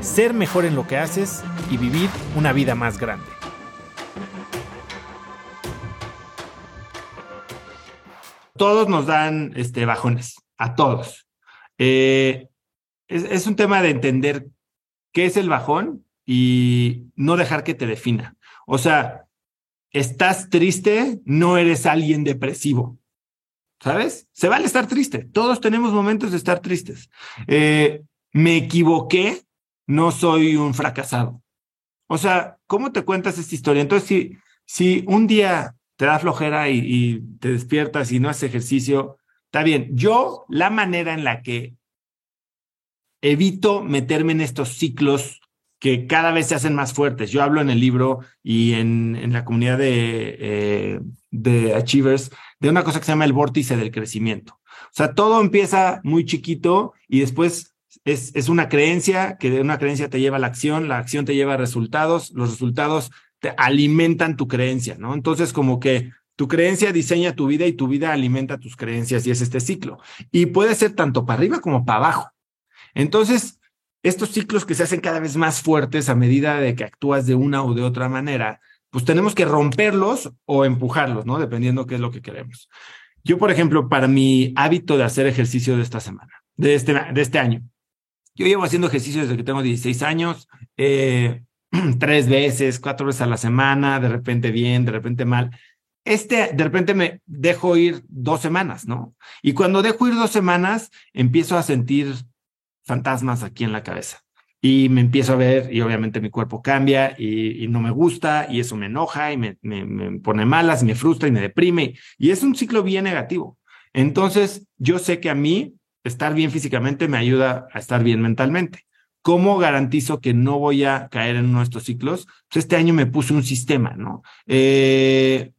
ser mejor en lo que haces y vivir una vida más grande. Todos nos dan este, bajones, a todos. Eh, es, un tema de entender qué es el bajón y no dejar que te defina. O sea, estás triste, no eres alguien depresivo. ¿Sabes? Se vale estar triste. Todos tenemos momentos de estar tristes. Eh, me equivoqué, no soy un fracasado. O sea, ¿cómo te cuentas esta historia? Entonces, si, si un día te da flojera y, y te despiertas y no haces ejercicio, está bien. Yo, la manera en la que evito meterme en estos ciclos que cada vez se hacen más fuertes. Yo hablo en el libro y en, en la comunidad de, eh, de Achievers de una cosa que se llama el vórtice del crecimiento. O sea, todo empieza muy chiquito y después es, es una creencia, que de una creencia te lleva a la acción, la acción te lleva a resultados, los resultados te alimentan tu creencia, ¿no? Entonces, como que tu creencia diseña tu vida y tu vida alimenta tus creencias y es este ciclo. Y puede ser tanto para arriba como para abajo. Entonces, estos ciclos que se hacen cada vez más fuertes a medida de que actúas de una u de otra manera, pues tenemos que romperlos o empujarlos, ¿no? Dependiendo qué es lo que queremos. Yo, por ejemplo, para mi hábito de hacer ejercicio de esta semana, de este, de este año, yo llevo haciendo ejercicio desde que tengo 16 años, eh, tres veces, cuatro veces a la semana, de repente bien, de repente mal. Este, de repente me dejo ir dos semanas, ¿no? Y cuando dejo ir dos semanas, empiezo a sentir fantasmas aquí en la cabeza. Y me empiezo a ver y obviamente mi cuerpo cambia y, no me gusta y eso me enoja y me, me, pone malas, me frustra y me deprime. Y es un ciclo bien negativo. Entonces, yo sé que a mí estar bien físicamente me ayuda a estar bien mentalmente. ¿Cómo garantizo que no voy a caer en uno de estos ciclos? Pues este año me puse un sistema, ¿no? Eh,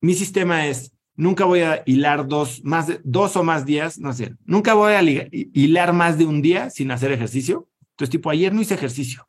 mi sistema es nunca voy a hilar dos, más de, dos o más días, no sé, nunca voy a hilar más de un día sin hacer ejercicio. Entonces, tipo, ayer no hice ejercicio.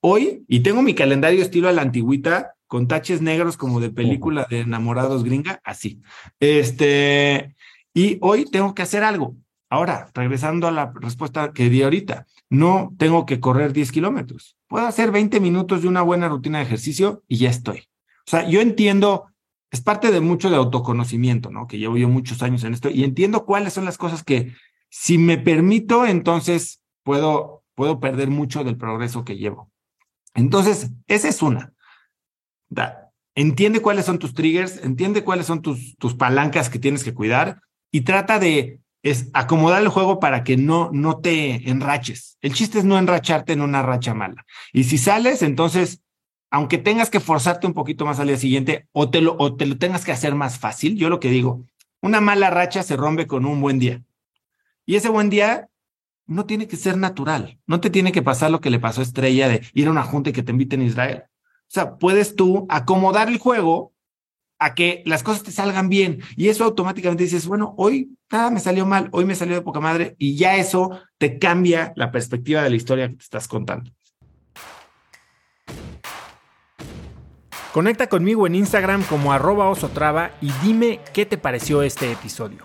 Hoy, y tengo mi calendario estilo a la antigüita, con taches negros como de película de enamorados gringa, así. Este, y hoy tengo que hacer algo. Ahora, regresando a la respuesta que di ahorita, no tengo que correr 10 kilómetros. Puedo hacer 20 minutos de una buena rutina de ejercicio y ya estoy. O sea, yo entiendo es parte de mucho de autoconocimiento, ¿no? Que llevo yo muchos años en esto y entiendo cuáles son las cosas que si me permito, entonces puedo, puedo perder mucho del progreso que llevo. Entonces, esa es una. entiende cuáles son tus triggers, entiende cuáles son tus, tus palancas que tienes que cuidar y trata de es acomodar el juego para que no, no te enraches. El chiste es no enracharte en una racha mala. Y si sales, entonces aunque tengas que forzarte un poquito más al día siguiente o te, lo, o te lo tengas que hacer más fácil, yo lo que digo, una mala racha se rompe con un buen día. Y ese buen día no tiene que ser natural, no te tiene que pasar lo que le pasó a Estrella de ir a una junta y que te inviten a Israel. O sea, puedes tú acomodar el juego a que las cosas te salgan bien y eso automáticamente dices, bueno, hoy nada me salió mal, hoy me salió de poca madre y ya eso te cambia la perspectiva de la historia que te estás contando. Conecta conmigo en Instagram como arroba osotrava y dime qué te pareció este episodio.